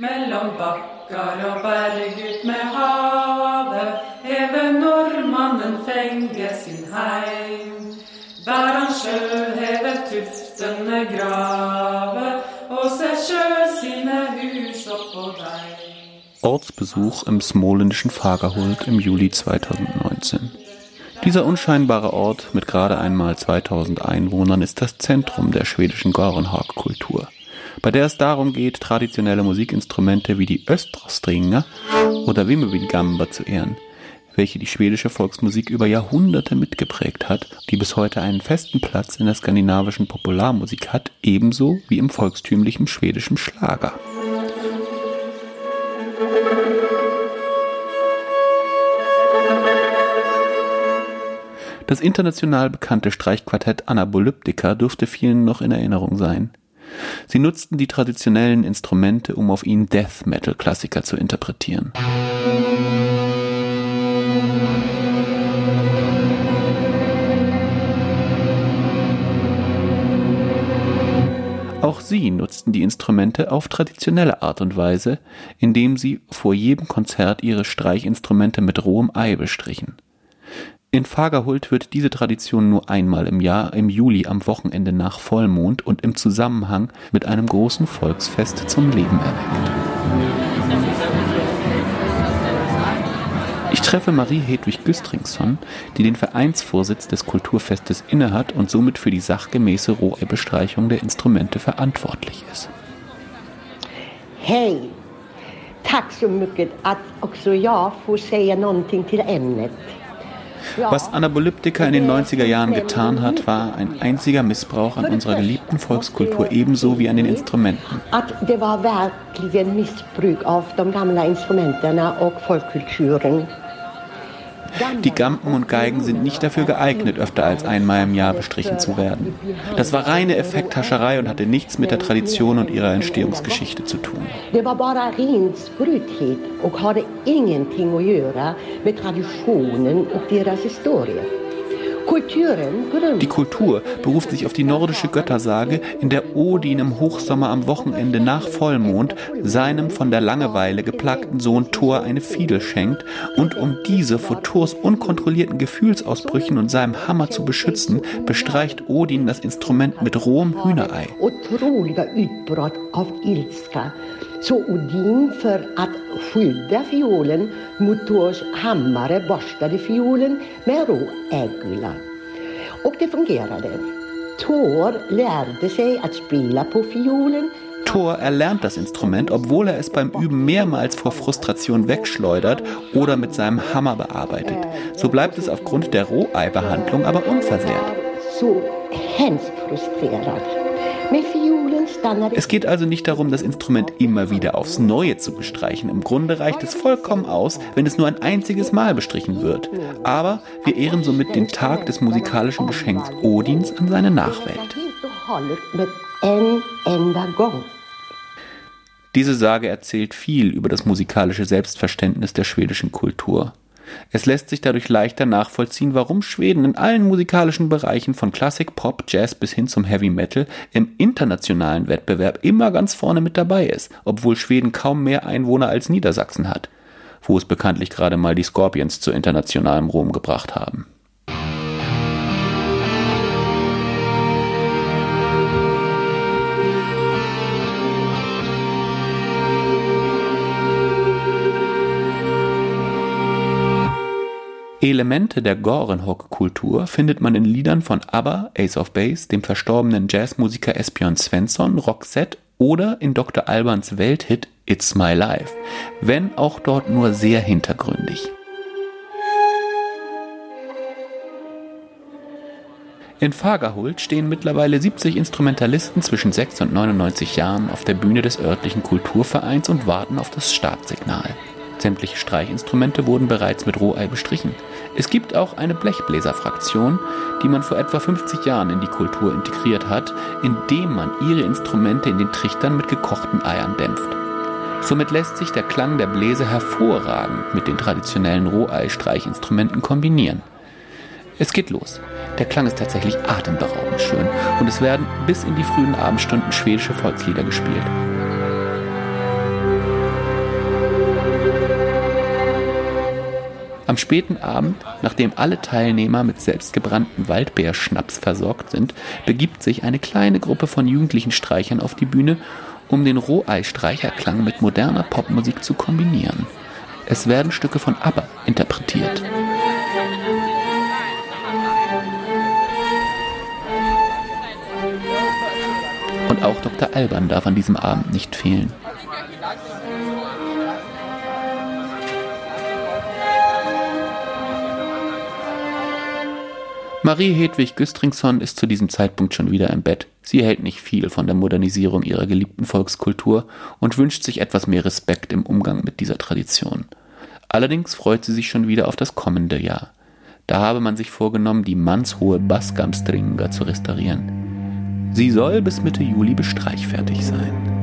Mellom bakkar og berg ut med havet, hever nordmannen fenge sin heim. Der han sjøl hever tuftene grave, og ser sjøl sine hus oppå deg. Ortsbesuch im smolenischen Fagerhult im Juli 2019. Dieser unscheinbare Ort mit gerade einmal 2000 Einwohnern ist das Zentrum der schwedischen Gorenhag-Kultur bei der es darum geht, traditionelle Musikinstrumente wie die Östrostringa oder Vimmervingamba zu ehren, welche die schwedische Volksmusik über Jahrhunderte mitgeprägt hat, die bis heute einen festen Platz in der skandinavischen Popularmusik hat, ebenso wie im volkstümlichen schwedischen Schlager. Das international bekannte Streichquartett Anabolyptica dürfte vielen noch in Erinnerung sein. Sie nutzten die traditionellen Instrumente, um auf ihnen Death Metal Klassiker zu interpretieren. Auch sie nutzten die Instrumente auf traditionelle Art und Weise, indem sie vor jedem Konzert ihre Streichinstrumente mit rohem Ei bestrichen. In Fagerhult wird diese Tradition nur einmal im Jahr im Juli am Wochenende nach Vollmond und im Zusammenhang mit einem großen Volksfest zum Leben erweckt. Ich treffe Marie Hedwig Güstringsson, die den Vereinsvorsitz des Kulturfestes innehat und somit für die sachgemäße Rohrbestreichung der Instrumente verantwortlich ist. Hej! Tack so mycket att också jag får säga någonting till ämnet. Was Anabolyptika in den 90er Jahren getan hat, war ein einziger Missbrauch an unserer geliebten Volkskultur ebenso wie an den Instrumenten. Det var verkligen missbruk av de gamla instrumenten och folkkulturen. Die Gampen und Geigen sind nicht dafür geeignet, öfter als einmal im Jahr bestrichen zu werden. Das war reine Effekthascherei und hatte nichts mit der Tradition und ihrer Entstehungsgeschichte zu tun. Det var bara ren spruthet och hade ingenting att göra med traditionen och deras historia. Die Kultur beruft sich auf die nordische Göttersage, in der Odin im Hochsommer am Wochenende nach Vollmond seinem von der Langeweile geplagten Sohn Thor eine Fiedel schenkt und um diese vor Thors unkontrollierten Gefühlsausbrüchen und seinem Hammer zu beschützen, bestreicht Odin das Instrument mit rohem Hühnerei. Så Odin för att skydda fiolen mot Tors hammare borstade fiolen med rå äggula. Och det fungerade. Tor lärde sig att spela på fiolen Thor erlernt das Instrument, obwohl er es beim Üben mehrmals vor Frustration wegschleudert oder mit seinem Hammer bearbeitet. So bleibt es aufgrund der Roheibehandlung aber unversehrt. So hemskt frustrierad. Es geht also nicht darum, das Instrument immer wieder aufs Neue zu bestreichen. Im Grunde reicht es vollkommen aus, wenn es nur ein einziges Mal bestrichen wird. Aber wir ehren somit den Tag des musikalischen Geschenks Odins an seine Nachwelt. Diese Sage erzählt viel über das musikalische Selbstverständnis der schwedischen Kultur. Es lässt sich dadurch leichter nachvollziehen, warum Schweden in allen musikalischen Bereichen von Klassik, Pop, Jazz bis hin zum Heavy Metal im internationalen Wettbewerb immer ganz vorne mit dabei ist, obwohl Schweden kaum mehr Einwohner als Niedersachsen hat, wo es bekanntlich gerade mal die Scorpions zu internationalem Ruhm gebracht haben. Elemente der Gorenhock-Kultur findet man in Liedern von ABBA, Ace of Base, dem verstorbenen Jazzmusiker Esbjörn Svensson, Roxette oder in Dr. Albans Welthit It's My Life, wenn auch dort nur sehr hintergründig. In Fagerhult stehen mittlerweile 70 Instrumentalisten zwischen 6 und 99 Jahren auf der Bühne des örtlichen Kulturvereins und warten auf das Startsignal. Sämtliche Streichinstrumente wurden bereits mit Rohei bestrichen. Es gibt auch eine Blechbläserfraktion, die man vor etwa 50 Jahren in die Kultur integriert hat, indem man ihre Instrumente in den Trichtern mit gekochten Eiern dämpft. Somit lässt sich der Klang der Bläser hervorragend mit den traditionellen Rohei-Streichinstrumenten kombinieren. Es geht los. Der Klang ist tatsächlich atemberaubend schön und es werden bis in die frühen Abendstunden schwedische Volkslieder gespielt. Am späten Abend, nachdem alle Teilnehmer mit selbstgebrannten Waldbeerschnaps versorgt sind, begibt sich eine kleine Gruppe von jugendlichen Streichern auf die Bühne, um den Rohei-Streicherklang mit moderner Popmusik zu kombinieren. Es werden Stücke von ABBA interpretiert. Und auch Dr. Alban darf an diesem Abend nicht fehlen. Marie Hedwig Güstringsson ist zu diesem Zeitpunkt schon wieder im Bett. Sie hält nicht viel von der Modernisierung ihrer geliebten Volkskultur und wünscht sich etwas mehr Respekt im Umgang mit dieser Tradition. Allerdings freut sie sich schon wieder auf das kommende Jahr. Da habe man sich vorgenommen, die mannshohe Bassgamstringa zu restaurieren. Sie soll bis Mitte Juli bestreichfertig sein.